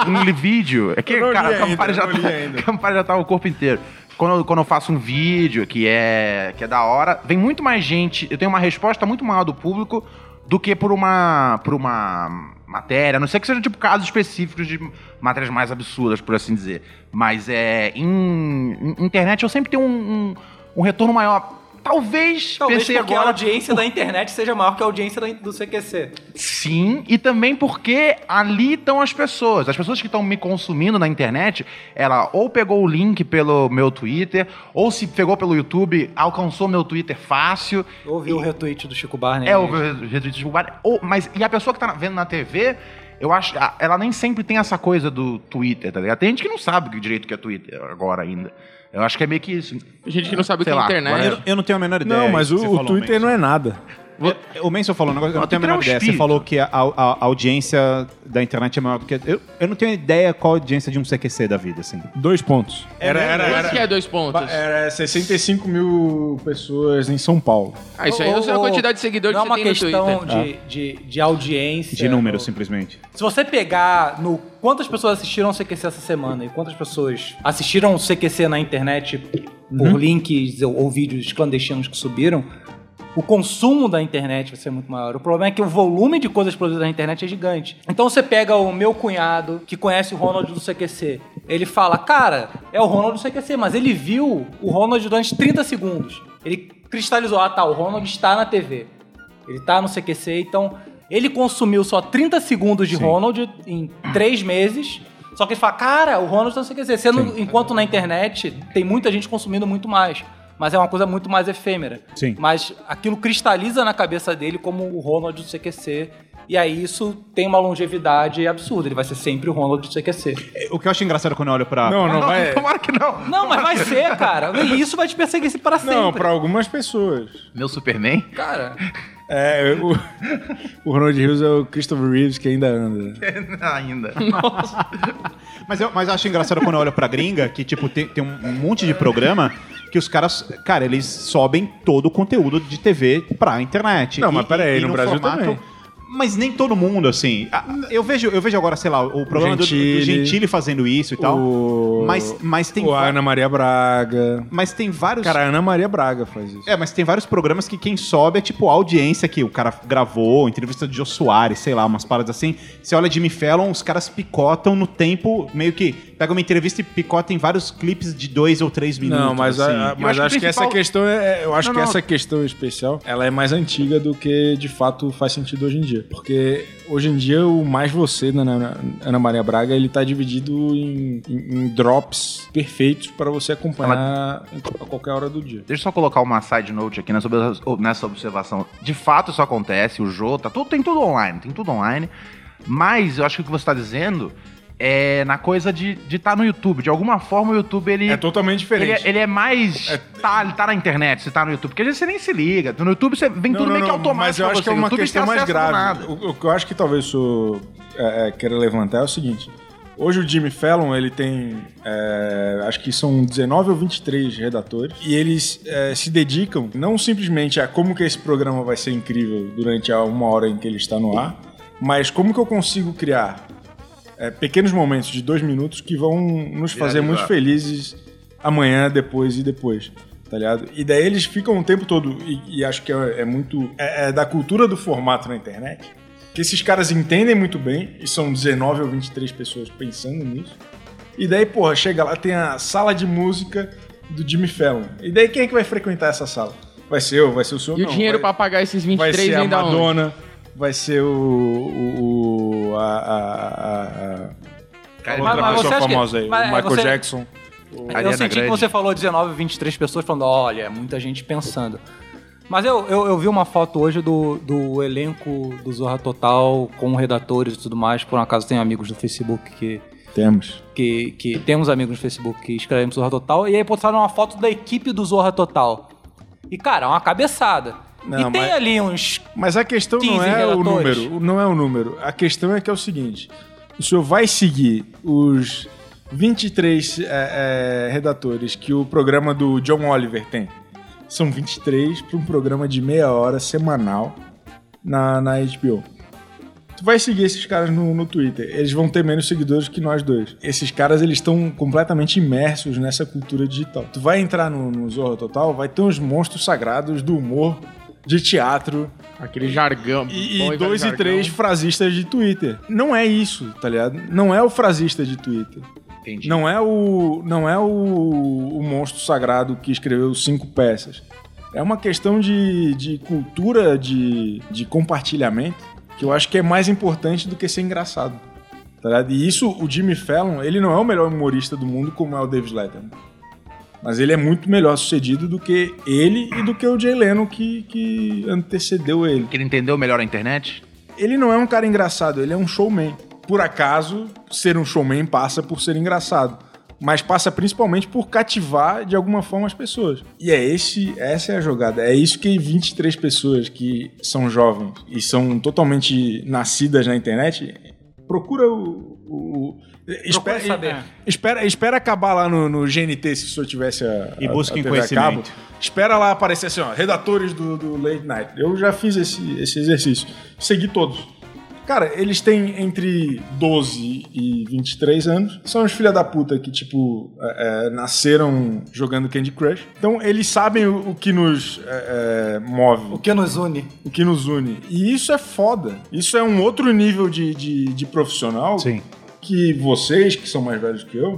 Um li- vídeo. É que, cara, Campari já, tá, ainda. Campari já tá o corpo inteiro. Quando quando eu faço um vídeo que é, que é da hora, vem muito mais gente. Eu tenho uma resposta muito maior do público do que por uma. por uma matéria. Não sei que sejam tipo casos específicos de matérias mais absurdas, por assim dizer. Mas é. Em, em internet eu sempre tenho um, um, um retorno maior. Talvez, Talvez pensei porque agora. a audiência da internet seja maior que a audiência do CQC. Sim, e também porque ali estão as pessoas. As pessoas que estão me consumindo na internet, ela ou pegou o link pelo meu Twitter, ou se pegou pelo YouTube, alcançou meu Twitter fácil. Ouviu o retweet do Chico Barney. É o retweet de Bugatti. Ou, mas e a pessoa que tá vendo na TV, eu acho, ela nem sempre tem essa coisa do Twitter, tá ligado? Tem gente que não sabe direito que é Twitter agora ainda. Eu acho que é meio que isso. Gente que não sabe o que é lá, internet. Eu, eu não tenho a menor ideia. Não, mas o, o Twitter não é nada. É, O Menson falou um negócio, eu não Não, tenho a é menor um ideia. Você espírito. falou que a, a- a audiência da internet é maior do que. Eu, eu não tenho ideia qual a audiência de um CQC da vida, assim. Dois pontos. Era, era, Quanto era, que é dois pontos? era 65 mil pessoas em São Paulo. Ah, isso aí eu sei a Ô, ô, quantidade de seguidores não que é uma você tem no questão Twitter. de, de, de audiência. De números, no- simplesmente. Se você pegar no quantas pessoas assistiram o CQC essa semana e quantas pessoas assistiram o CQC na internet por links ou, ou vídeos clandestinos que subiram, o consumo da internet vai ser muito maior. O problema é que o volume de coisas produzidas na internet é gigante. Então você pega o meu cunhado, que conhece o Ronald do CQC, ele fala, cara, é o Ronald do CQC, mas ele viu o Ronald durante 30 segundos. Ele cristalizou, ah tá, o Ronald está na TV. Ele tá no CQC, então ele consumiu só 30 segundos de Ronald em três meses. Só que ele fala, cara, o Ronald tá no CQC. Sendo, enquanto na internet tem muita gente consumindo muito mais. Mas é uma coisa muito mais efêmera. Sim. Mas aquilo cristaliza na cabeça dele como o Ronald do CQC. E aí isso tem uma longevidade absurda. Ele vai ser sempre o Ronald do CQC. O que eu acho engraçado quando eu olho pra. Não, não, vai. Tomara que não. Não, mas vai ser, cara. E isso vai te perseguir para sempre. Não, pra algumas pessoas. Meu Superman? Cara, É, o, o Ronald Hughes é o Christopher Reeves que ainda anda. Ainda. Mas eu, mas eu acho engraçado quando eu olho pra gringa, que, tipo, tem, tem um monte de programa que os caras, cara, eles sobem todo o conteúdo de TV pra internet. Não, mas pera aí, no num Brasil também. Mas nem todo mundo, assim. Eu vejo, eu vejo agora, sei lá, o programa do, do Gentili. Gentili fazendo isso e tal. O... Mas, mas tem. o Ana Maria Braga. Mas tem vários. Cara, a Ana Maria Braga faz isso. É, mas tem vários programas que quem sobe é tipo a audiência que o cara gravou, entrevista de Jô Soares, sei lá, umas paradas assim. Você olha Jimmy Fallon, os caras picotam no tempo, meio que pega uma entrevista e picota em vários clipes de dois ou três minutos. Não, mas, assim. a- a- mas acho que acho, o que essa principal- questão é. Eu acho Não, que não. essa questão especial ela é mais antiga do que de fato faz sentido hoje em dia. Porque hoje em dia o mais você na Ana, Ana Maria Braga ele tá dividido em, em- em drops perfeitos para você acompanhar em- a qualquer hora do dia. Deixa eu só colocar uma side note aqui nessa, ob- nessa observação. De fato, isso acontece, o Jô, tá tudo, tem tudo online, tem tudo online. Mas eu acho que o que você tá dizendo é na coisa de estar no YouTube. De alguma forma, o YouTube, ele... É totalmente Ele diferente. é, ele é mais. Tá, ele tá na internet, você tá no YouTube. Porque às vezes você nem se liga. No YouTube você vem Não, tudo não, meio que não, automático. Mas eu acho que é uma questão mais grave. O, o que eu acho que talvez o senhor é, é, queira levantar é o seguinte. Hoje o Jimmy Fallon, ele tem, é, acho que são 19 ou 23 redatores, e eles é, se dedicam não simplesmente a como que esse programa vai ser incrível durante a uma hora em que ele está no ar, mas como que eu consigo criar é, pequenos momentos de dois minutos que vão nos fazer muito felizes amanhã, depois e depois. Tá ligado? E daí eles ficam o tempo todo, e, e acho que é, é muito. É, é da cultura do formato na internet, que esses caras entendem muito bem, e são 19 ou 23 pessoas pensando nisso. E daí, porra, chega lá, tem a sala de música do Jimmy Fallon. E daí quem é que vai frequentar essa sala? Vai ser eu, vai ser o senhor? E o Não, dinheiro vai, pra pagar esses vai 23 ser a da onde? Vai ser o. o, o- a, a, a, a- Cara, Mas- outra mas pessoa acha que- famosa aí, o Michael você- Jackson. Eu senti que Grande. você falou 19, 23 pessoas falando, olha, é muita gente pensando. Mas eu, eu, eu vi uma foto hoje do, do elenco do Zorra Total com redatores e tudo mais. Por um acaso tenho amigos do Facebook que, Temos. que, que temos amigos no Facebook que escrevem pro Zorra Total. E aí postaram uma foto da equipe do Zorra Total. E, cara, é uma cabeçada. Não, e tem mas- ali uns. Mas a questão não 15 é o relatores. número, não é o número. A questão é que é o seguinte: o senhor vai seguir os 23 é, é, redatores que o programa do John Oliver tem. São 23 para um programa de meia hora semanal na, na HBO. Tu vai seguir esses caras no, no Twitter. Eles vão ter menos seguidores que nós dois. Esses caras, eles estão completamente imersos nessa cultura digital. Tu vai entrar no, no Zorro Total, vai ter uns monstros sagrados do humor, de teatro, Aquele jargão. e, e dois e jargão. três frasistas de Twitter. Não é isso, tá ligado? Não é o frasista de Twitter. Entendi. Não é o não é o, o monstro sagrado que escreveu cinco peças. É uma questão de, de cultura de, de compartilhamento que eu acho que é mais importante do que ser engraçado. Tá ligado? E isso, o Jimmy Fallon, ele não é o melhor humorista do mundo como é o David Letterman. Mas ele é muito melhor sucedido do que ele e do que o Jay Leno que, que antecedeu ele Que ele entendeu melhor a internet? ele não é um cara engraçado, ele é um showman. Por acaso, ser um showman passa por ser engraçado. Mas passa principalmente por cativar de alguma forma as pessoas. E é esse, essa é a jogada. É isso que 23 pessoas que são jovens e são totalmente nascidas na internet, procura o. o- espera, saber. Espera, espera acabar lá no, no GNT se o senhor tivesse a. E busquem conhecimento. cabo. Espera lá aparecer assim, ó, redatores do, do Late Night. Eu já fiz esse, esse exercício. Segui todos. Cara, eles têm entre 12 e 23 anos. São os filha da puta que, tipo, é, é, nasceram jogando Candy Crush. Então, eles sabem o, o que nos é, é, move, O que nos une? o que nos une. E isso é foda. Isso é um outro nível de, de, de profissional Sim. Que vocês, que são mais velhos que eu,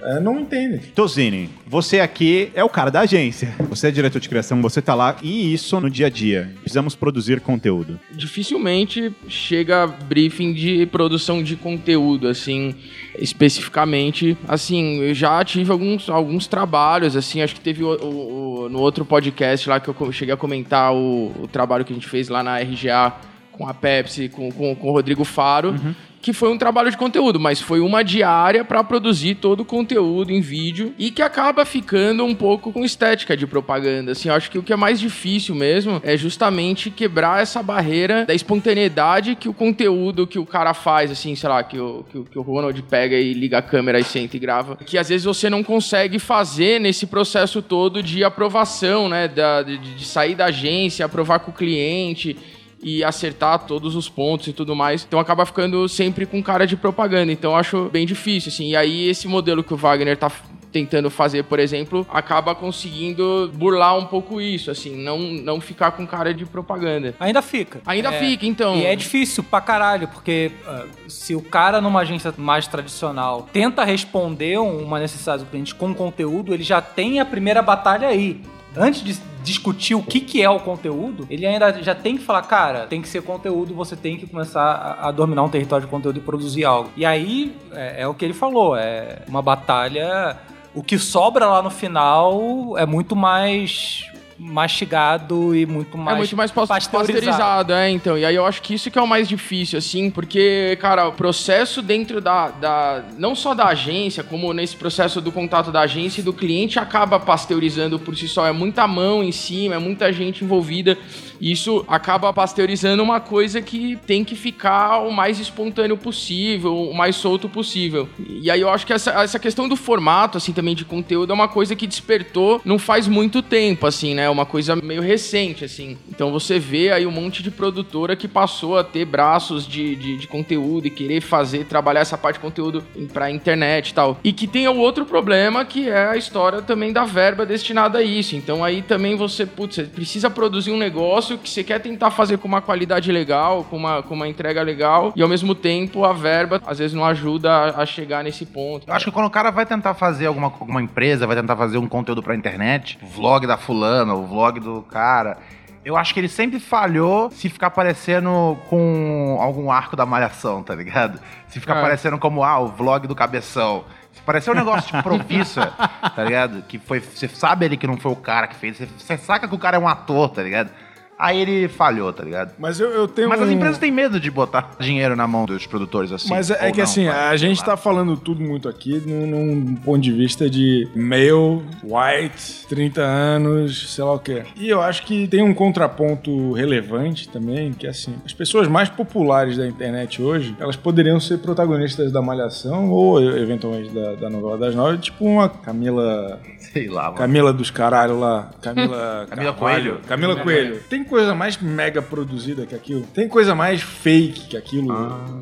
é, não entendem. Tozini, você aqui é o cara da agência. Você é diretor de criação, você tá lá e isso no dia a dia. Precisamos produzir conteúdo. dificilmente chega briefing de produção de conteúdo, assim, especificamente. Assim, eu já tive alguns, alguns trabalhos, assim, acho que teve o, o- o- no outro podcast lá que eu cheguei a comentar o, o trabalho que a gente fez lá na RGA com a Pepsi, com, com, com o Rodrigo Faro. Que foi um trabalho de conteúdo, mas foi uma diária pra produzir todo o conteúdo em vídeo e que acaba ficando um pouco com estética de propaganda. Assim, acho que o que é mais difícil mesmo é justamente quebrar essa barreira da espontaneidade que o conteúdo que o cara faz, assim, sei lá, que o, que, que o Ronald pega e liga a câmera e senta e grava. Que às vezes você não consegue fazer nesse processo todo de aprovação, né? Da, de, de sair da agência, aprovar com o cliente e acertar todos os pontos e tudo mais. Então acaba ficando sempre com cara de propaganda. Então eu acho bem difícil, assim. E aí esse modelo que o Wagner tá tentando fazer, por exemplo, acaba conseguindo burlar um pouco isso, assim, não, não ficar com cara de propaganda. Ainda fica. Ainda É, fica, então. E é difícil pra caralho, porque ah, se o cara numa agência mais tradicional tenta responder uma necessidade do cliente com conteúdo, ele já tem a primeira batalha aí. Antes de discutir o que, que é o conteúdo, ele ainda já tem que falar, cara, tem que ser conteúdo, você tem que começar a, a dominar um território de conteúdo e produzir algo. E aí é, é o que ele falou, é uma batalha. O que sobra lá no final é muito mais mastigado e muito mais é muito mais pas- pasteurizado. é, então. E aí eu acho que isso que é o mais difícil, assim, porque, cara, o processo dentro da, da. Não só da agência, como nesse processo do contato da agência e do cliente acaba pasteurizando por si só. É muita mão em cima, é muita gente envolvida. Isso acaba pasteurizando uma coisa que tem que ficar o mais espontâneo possível, o mais solto possível. E aí eu acho que essa, essa questão do formato, assim, também de conteúdo, é uma coisa que despertou não faz muito tempo, assim, né? É uma coisa meio recente, assim. Então você vê aí um monte de produtora que passou a ter braços de, de, de conteúdo e querer fazer, trabalhar essa parte de conteúdo pra internet e tal. E que tem o outro problema que é a história também da verba destinada a isso. Então aí também você, putz, você precisa produzir um negócio que você quer tentar fazer com uma qualidade legal, com uma, com uma entrega legal, e ao mesmo tempo a verba às vezes não ajuda a, a chegar nesse ponto. Eu acho que quando o cara vai tentar fazer alguma, alguma empresa, vai tentar fazer um conteúdo pra internet, o vlog da fulana, o vlog do cara. Eu acho que ele sempre falhou se ficar parecendo com algum arco da malhação, tá ligado? Se ficar É. parecendo como, ah, o vlog do cabeção. Se parecer um negócio tipo profissa, tá ligado? Que foi. Você sabe ali que não foi o cara que fez. Você saca que o cara é um ator, tá ligado? Aí ele falhou, tá ligado? Mas eu, eu tenho Mas as um- empresas têm medo de botar dinheiro na mão dos produtores assim. Mas é, é que não, assim, a gente tá falando tudo muito aqui num, num ponto de vista de male, white, 30 anos, sei lá o quê. E eu acho que tem um contraponto relevante também, que é assim, as pessoas mais populares da internet hoje, elas poderiam ser protagonistas da Malhação ou eventualmente da, da novela das nove, tipo uma Camila Sei lá, mano. Camila dos caralho lá. Camila. Camila. Coelho. Camila Coelho. Tem coisa mais mega produzida que aquilo? Tem coisa mais fake que aquilo?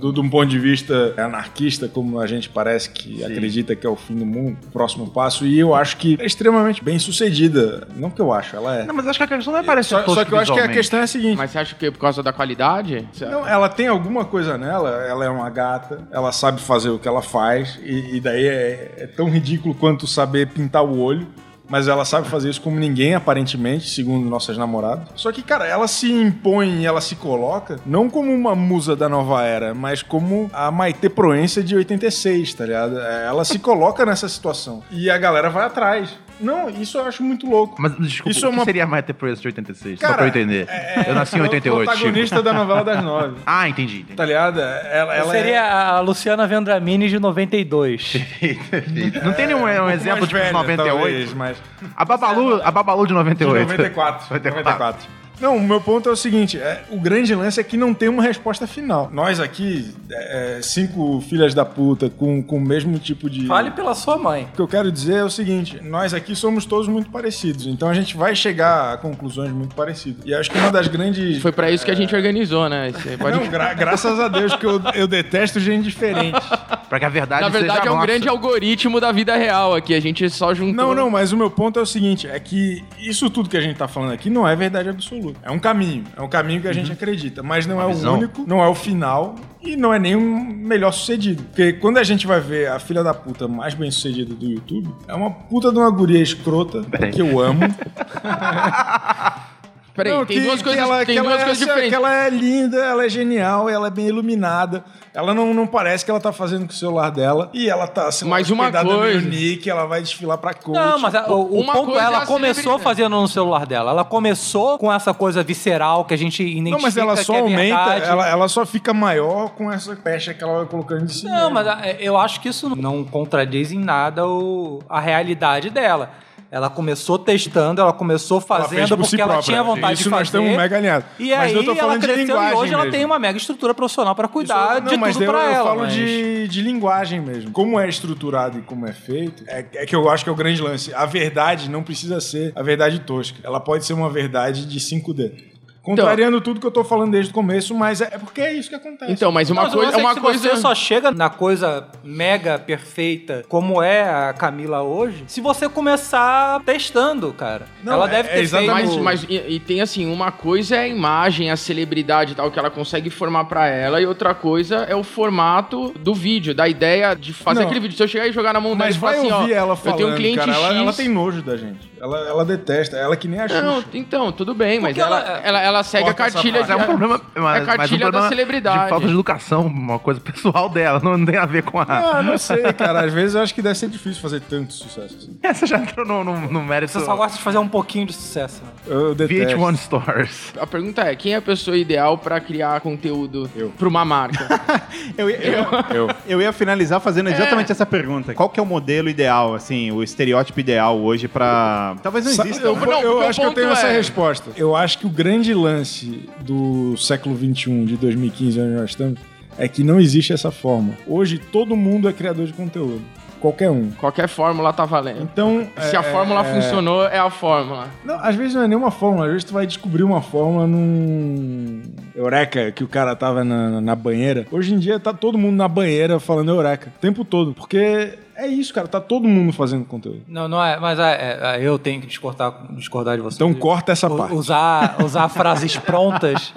Do, de um ponto de vista anarquista, como a gente parece que acredita que é o fim do mundo, o próximo passo. E eu acho que é extremamente bem sucedida. Não que eu acho, ela é. Não, mas acho que a questão não é parecer Só, só que eu acho que a questão é a seguinte. Mas você acha que é por causa da qualidade? Não, ela tem alguma coisa nela, ela é uma gata, ela sabe fazer o que ela faz, e, e daí é, é tão ridículo quanto saber pintar o olho. Mas ela sabe fazer isso como ninguém, aparentemente, segundo nossas namoradas. Só que, cara, ela se impõe ela se coloca, não como uma musa da nova era, mas como a Maite Proença de 86, tá ligado? É, Ela se coloca nessa situação. E a galera vai atrás. Não, isso eu acho muito louco. Mas, desculpa, Isso o é uma- seria Maite Proença de 86? Só Cara, pra eu entender. eu nasci em Ela é o 88, Chico. protagonista da novela das nove. Ah, entendi. entendi. Tá ligado? Ela, ela Seria é... a Luciana Vendramini de 92. Não tem nenhum um exemplo tipo de velha, 98? talvez, mas... A Babalu, a Babalu de De 98. 94. 94. 94. Não, o meu ponto é o seguinte: é, o grande lance é que não tem uma resposta final. Nós aqui, é, cinco filhas da puta com, com o mesmo tipo de. Fale pela sua mãe. O que eu quero dizer é o seguinte: nós aqui somos todos muito parecidos, então a gente vai chegar a conclusões muito parecidas. E acho que uma das grandes. Foi pra isso que a gente organizou, né? Você pode... Não, gra- graças a Deus que eu, eu detesto gente diferente. Pra que a verdade Na verdade, seja é um nossa. grande algoritmo da vida real aqui. A gente só juntou. Não, não, mas o meu ponto é o seguinte: é que isso tudo que a gente tá falando aqui não é verdade absoluta. É um caminho. É um caminho que a gente acredita. Mas não é o visão. único, não é o final e não é nem o melhor sucedido. Porque quando a gente vai ver a filha da puta mais bem sucedida do YouTube, é uma puta de uma guria escrota que eu amo. Peraí, Não, tem que- duas que coisas, ela- tem que duas ela é, coisas assim, diferentes. Que ela é linda, ela é genial, ela é bem iluminada. Ela não, não parece que ela tá fazendo com o celular dela. E ela tá sendo Mas uma coisa- no Nick, ela vai desfilar pra coach. Não, mas a- o, o Uma ponto coisa é, é ela começou fazendo no celular dela. Ela começou com essa coisa visceral que a gente identifica Não, mas ela só que é aumenta, ela, ela só fica maior com essa pecha que ela vai colocando de si. Não, mesmo. mas a- eu acho que isso não contradiz em nada o- a realidade dela. Ela começou testando, ela começou Ela fazendo por porque si ela própria. tinha vontade Isso de fazer. nós estamos mega alinhados. E Mas aí eu tô ela falando de cresceu linguagem e hoje ela mesmo. tem uma mega estrutura profissional pra cuidar Isso- de não, mas tudo eu, pra eu ela. falo mas- de, de linguagem mesmo. Como é estruturado e como é feito, é, é que eu acho que é o grande lance. A verdade não precisa ser a verdade tosca. Ela pode ser uma verdade de 5D. Contrariando tudo que eu tô falando desde o começo, mas é, é porque é isso que acontece. Então, mas uma coisa é uma que coisa. se Você só chega na coisa mega perfeita como é a Camila hoje, se você começar testando, cara. Não, ela é- deve é ter exatamente- feito... Mas, mas e, e tem assim, uma coisa é a imagem, a celebridade e tal, que ela consegue formar pra ela, e outra coisa é o formato do vídeo, da ideia de fazer Não. aquele vídeo. Se eu chegar e jogar na mão dela Mas e falar assim, ó, ouvir ela falando, eu tenho um cliente cara, X. ela, ela tem nojo da gente. Ela, ela detesta. Ela que nem a Xuxa. Não, então, tudo bem, mas ela, ela- ela, ela segue a cartilha de. É um problema, mas, é a mas um cartilha da celebridade. De falta de educação, uma coisa pessoal dela, não, tem a ver com a. Ah, não sei, cara. Às vezes eu acho que deve ser difícil fazer tanto sucesso assim. Essa já entrou no, no, no mérito. Você só gosta de fazer um pouquinho de sucesso. né? Eu detesto. VH1 Stars. A pergunta é: quem é a pessoa ideal pra criar conteúdo Eu. pra uma marca? Eu, ia- eu, eu, eu ia finalizar fazendo exatamente essa pergunta. Qual que é o modelo ideal, assim, o estereótipo ideal hoje pra... Talvez não Sa- exista. Eu, né? Não, eu acho que eu tenho essa é- resposta. Eu acho que o grande lance do século XXI, de 2015, onde nós estamos, é que não existe essa forma. Hoje todo mundo é criador de conteúdo. Qualquer um. Qualquer fórmula tá valendo. Então. Se é- a fórmula é- funcionou, é a fórmula. Não, às vezes não é nenhuma fórmula, às vezes tu vai descobrir uma fórmula num. Eureka, que o cara tava na, na banheira. Hoje em dia tá todo mundo na banheira falando Eureka, o tempo todo. Porque é isso, cara, tá todo mundo fazendo conteúdo. Não, não é, mas é, é, eu tenho que discordar, discordar de você. Então corta essa U- parte. Usar, usar frases prontas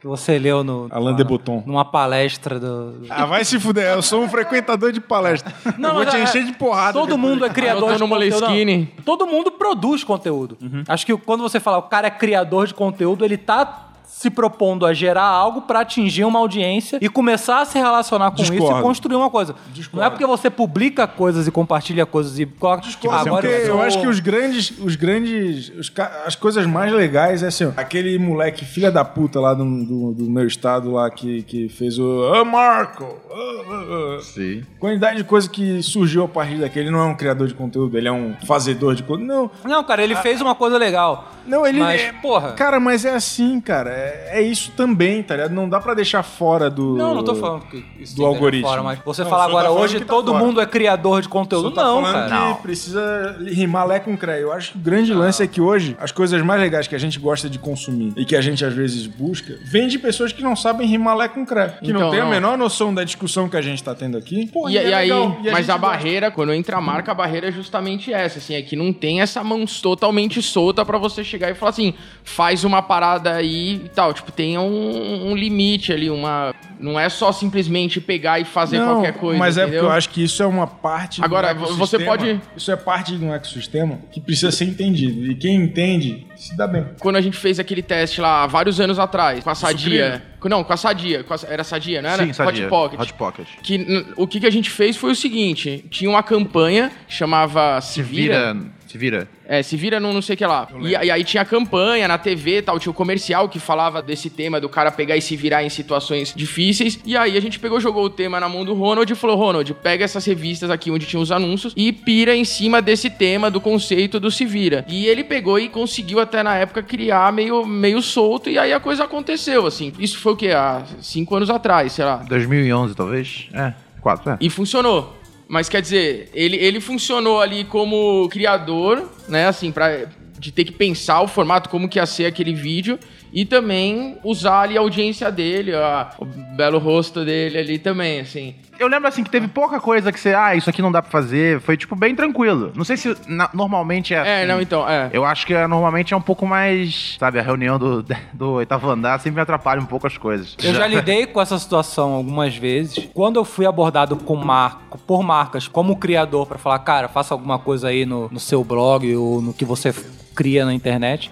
que você leu no, Alain de Botton. numa palestra do. Ah, vai se fuder, eu sou um frequentador de palestra. eu vou mas te é- encher de porrada. Todo depois. mundo é criador Anotou de no conteúdo. Não. Todo mundo produz conteúdo. Acho que quando você fala o cara é criador de conteúdo, ele tá se propondo a gerar algo pra atingir uma audiência e começar a se relacionar com isso Discordo. e construir uma coisa. Não é porque você publica coisas e compartilha coisas e coloca. Agora, eu sou- acho que os grandes, os grandes, os ca- as coisas mais legais é assim, ó, aquele moleque filha da puta lá do, do, do meu estado lá que, que fez o ah, Marco, ah, ah, ah." Sim. quantidade de coisa que surgiu a partir daquele, ele não é um criador de conteúdo, ele é um fazedor de conteúdo, não, Não, cara, ele fez uma coisa legal. não, ele Mas, é, porra. cara, mas é assim, cara, é, é isso também, tá ligado? Não dá pra deixar fora do... Não, não tô falando que isso do algoritmo. Fora, mas você Não, tá agora, falando hoje tá todo fora. mundo é criador de conteúdo. Só tá não, cara. que precisa rimar lé com cré. Eu acho que o grande lance é que hoje as coisas mais legais que a gente gosta de consumir e que a gente às vezes busca vem de pessoas que não sabem rimar lé com cré. Que não Então, tem a não. menor noção da discussão que a gente tá tendo aqui. Pô, E, é e aí, legal. E mas gente a gosta. barreira, quando entra a marca, a barreira é justamente essa, assim, é que não tem essa mão totalmente solta pra você chegar e falar assim, faz uma parada aí e tal. Tipo, tem um, um limite ali, uma. Não é só simplesmente pegar e fazer Não, qualquer coisa. Mas é entendeu? porque eu acho que isso é uma parte do Agora, ecossistema. você pode- Isso é parte de um ecossistema que precisa ser entendido. E quem entende se dá bem. Quando a gente fez aquele teste lá, há vários anos atrás, com a Sadia. Não, com a Sadia. com a- era Sadia, não era? Sim, sadia. Hot Pocket. Hot Pocket. Que, o que, que a gente fez foi o seguinte: tinha uma campanha que chamava Se Se Vira. Se vira. É, se vira no não sei o que lá. E, e aí tinha campanha na TV e tal, tinha o comercial que falava desse tema do cara pegar e se virar em situações difíceis. E aí a gente pegou, jogou o tema na mão do Ronald e falou: Ronald, pega essas revistas aqui onde tinha os anúncios e pira em cima desse tema, do conceito do se vira. E ele pegou e conseguiu até na época criar meio, meio solto, e aí a coisa aconteceu, assim. Isso foi o quê? Há cinco anos atrás, sei lá. 2011, talvez? É, quatro, é. E funcionou. Mas quer dizer, ele, ele funcionou ali como criador, né? Assim, pra, de ter que pensar o formato, como que ia ser aquele vídeo. E também usar ali a audiência dele, a- o belo rosto dele ali também, assim. Eu lembro assim que teve pouca coisa que você, ah, isso aqui não dá pra fazer. Foi, tipo, bem tranquilo. Não sei se na- normalmente é assim. É, não, então, é. Eu acho que é, normalmente é um pouco mais. Sabe, a reunião do, do oitavo andar sempre me atrapalha um pouco as coisas. Eu já lidei com essa situação algumas vezes. Quando eu fui abordado com marco, por marcas como criador pra falar, cara, faça alguma coisa aí no, no seu blog ou no que você cria na internet,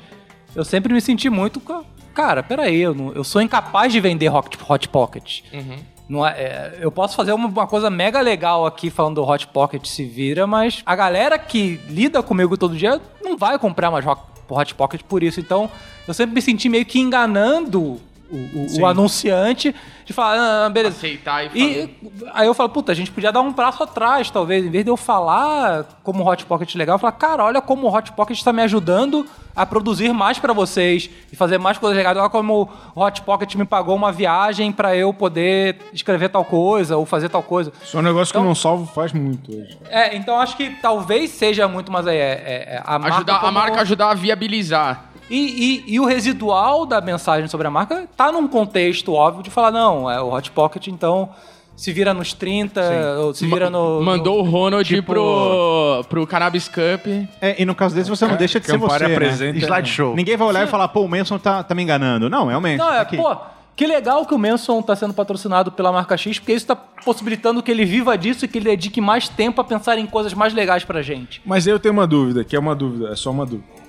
eu sempre me senti muito. Cara, peraí, eu, não- eu sou incapaz de vender Hot, hot Pocket. Não é- é, eu posso fazer uma, uma coisa mega legal aqui falando do Hot Pocket se vira, mas a galera que lida comigo todo dia não vai comprar mais Hot, Hot Pocket por isso. Então, eu sempre me senti meio que enganando o, o- o anunciante de falar, ah, beleza. Aceitar e fazer. E aí eu falo, puta, a gente podia dar um passo atrás, talvez. Em vez de eu falar como o Hot Pocket é legal, eu falar, cara, olha como o Hot Pocket está me ajudando a produzir mais pra vocês e fazer mais coisas legais. Olha como o Hot Pocket me pagou uma viagem pra eu poder escrever tal coisa ou fazer tal coisa. Isso é um negócio Então- que não salvo faz muito hoje. É, então acho que talvez seja muito mais aí. É, é- é a marca Ajudar, a como- marca ajudar a viabilizar. E, e- e o residual da mensagem sobre a marca tá num contexto óbvio de falar, não, é o Hot Pocket, então se vira nos 30, ou se vira no. Mandou o no, Ronald tipo- pro, pro Cannabis Cup. É, e no caso desse, você não deixa de ser Campari você, né? apresenta- Slideshow. Ninguém vai olhar e falar, pô, o Manson tá, tá me enganando. Não, é o Manson. Não, é, aqui. pô. Que legal que o Manson tá sendo patrocinado pela marca X, porque isso tá possibilitando que ele viva disso e que ele dedique mais tempo a pensar em coisas mais legais pra gente. Mas eu tenho uma dúvida, que é uma dúvida, é só uma dúvida.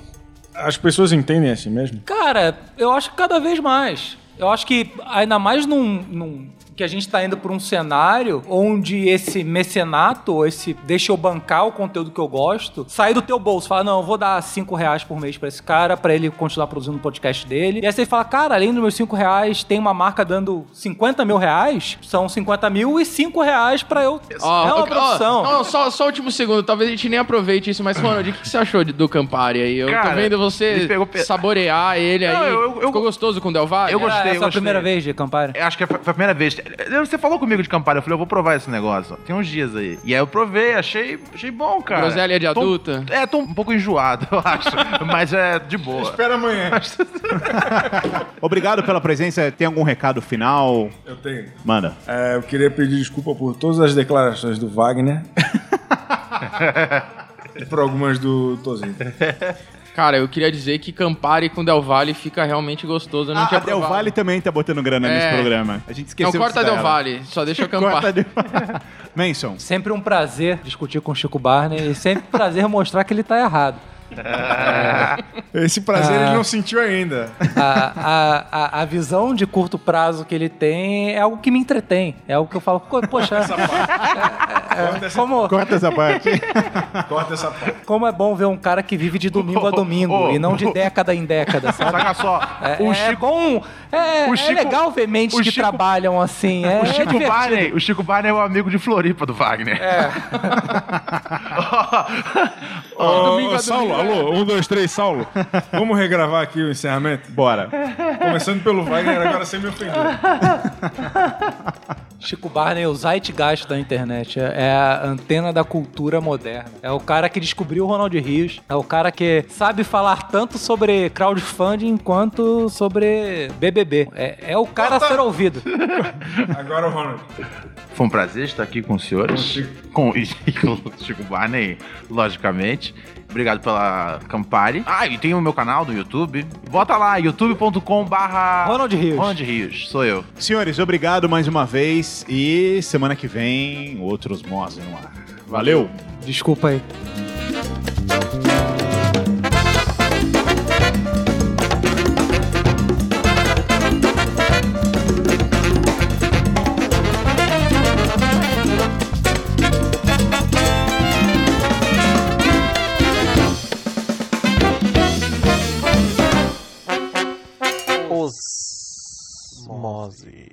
As pessoas entendem assim mesmo? Cara, eu acho que cada vez mais. Eu acho que ainda mais num, num- que a gente tá indo por um cenário onde esse mecenato, esse deixa eu bancar o conteúdo que eu gosto, sai do teu bolso, fala, não, eu vou dar 5 reais por mês pra esse cara, pra ele continuar produzindo o podcast dele. E aí você fala, cara, além dos meus 5 reais, tem uma marca dando 50 mil reais, são 50 mil e 5 reais pra eu... Ó, é uma ó, produção. Não, só, só o último segundo. Talvez a gente nem aproveite isso, mas, Ronald, o que, que você achou de- do Campari aí? Eu tô Cara, vendo me você pegou pe- saborear ele Não, aí. eu- eu- Ficou gostoso com o Del Valle? Eu gostei, Era eu essa a primeira vez de Campari? Eu acho que foi foi a primeira vez. Você falou comigo de Campari, eu falei, eu vou provar esse negócio. Tem uns dias aí. E aí eu provei, achei, achei bom, cara. Groselha de Tô- adulta? é, tô um pouco enjoado, eu acho. mas é de boa. Espera amanhã. Obrigado pela presença. Tem algum recado final? Eu tenho. Manda. É, eu queria pedir desculpa por todas as declarações do Wagner. e por algumas do Tozinho. Cara, eu queria dizer que Campari com Del Valle fica realmente gostoso. Eu não Ah, tinha a Del. Valle também tá botando grana nesse É. programa. A gente esqueceu Não, corta de Del. Valle, só deixa Corta Campari. Del Manson. Sempre um prazer discutir com o Chico Barney e sempre um prazer mostrar que ele tá errado. Esse prazer Ah. ele não sentiu ainda. A, a, a, visão de curto prazo que ele tem é algo que me entretém. É algo que eu falo, "Co- poxa, Corta essa, como, Corta essa parte. corta essa parte. como é bom ver um cara que vive de domingo a domingo ô, e não de década em década, sabe? Saca só, É, o é Chico, bom, é, o é Chico- legal ver mentes que Chico- trabalham assim. É, o é Chico divertido. Barney, o Chico Barney é o amigo de Floripa do Wagner. É. Ô, domingo a Saulo, domingo, alô, um, dois, três, Saulo. Vamos regravar aqui o encerramento? Bora. Começando pelo Wagner, agora sem me ofender. Chico Barney é o zeitgeist da internet. É é a antena da cultura moderna. É o cara que descobriu o Ronald Rios. É o cara que sabe falar tanto sobre crowdfunding quanto sobre BBB. É, é o cara a ser ouvido. Agora o Ronald. Foi um prazer estar aqui com os senhores. Com com o Chico Barney, logicamente. Obrigado pela Campari. Ah, e tem o meu canal do YouTube. Bota lá, youtube.com barra... Ronald Rios. Ronald Rios, sou eu. Senhores, obrigado mais uma vez. E semana que vem, outros Mose no ar. Valeu. Desculpa aí. Osmose.